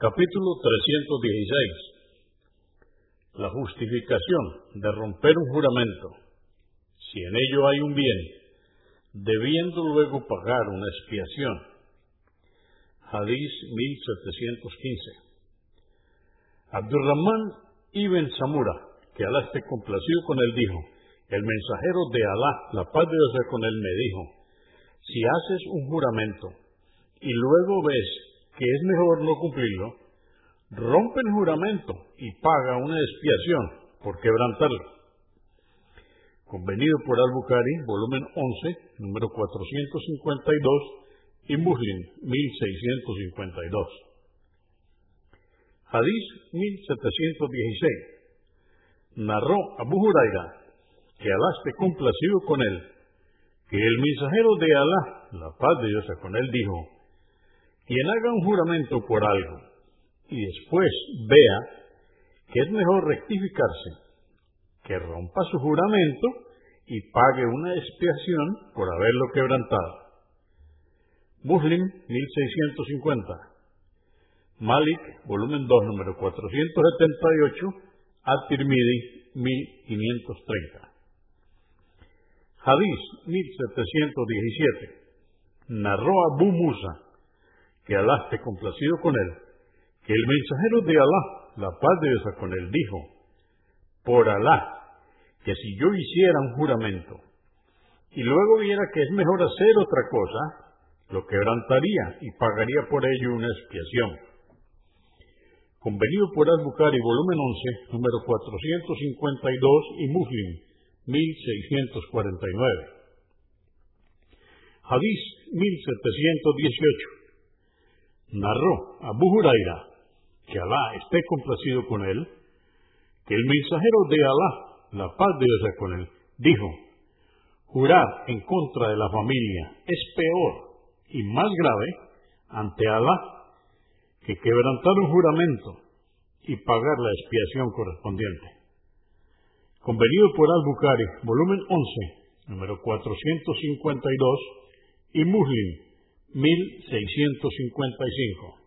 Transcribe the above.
Capítulo 316. La justificación de romper un juramento, si en ello hay un bien, debiendo luego pagar una expiación. Hadís 1715. Abdurrahman ibn Samura, que Alá esté complacido con él, dijo, el mensajero de Alá, la paz de Dios con él, me dijo, si haces un juramento y luego ves que es mejor no cumplirlo, rompe el juramento y paga una expiación por quebrantarlo. Convenido por Al-Bukhari, volumen 11, número 452 y Muslim 1652. Hadís 1716. Narró Abu Huraira, que Alá esté complacido con él, que el mensajero de Alá, la paz de Dios con él, dijo, quien haga un juramento por algo y después vea que es mejor rectificarse, que rompa su juramento y pague una expiación por haberlo quebrantado. Muslim 1650. Malik, volumen 2, número 478, At-Tirmidhi 1530. Hadís 1717. Narró Abu Musa que Alá esté complacido con él, que el mensajero de Alá, la paz de Dios con él, dijo, por Alá, que si yo hiciera un juramento y luego viera que es mejor hacer otra cosa, lo quebrantaría y pagaría por ello una expiación. Convenido por Al-Bukhari, volumen 11, número 452 y Muslim, 1649. Hadís 1718 narró Abu Huraira, que Alá esté complacido con él, que el mensajero de Alá, la paz de Dios con él, dijo, jurar en contra de la familia es peor y más grave ante Alá que quebrantar un juramento y pagar la expiación correspondiente. Convenido por Al-Bukhari, volumen 11, número 452, y Muslim 1655.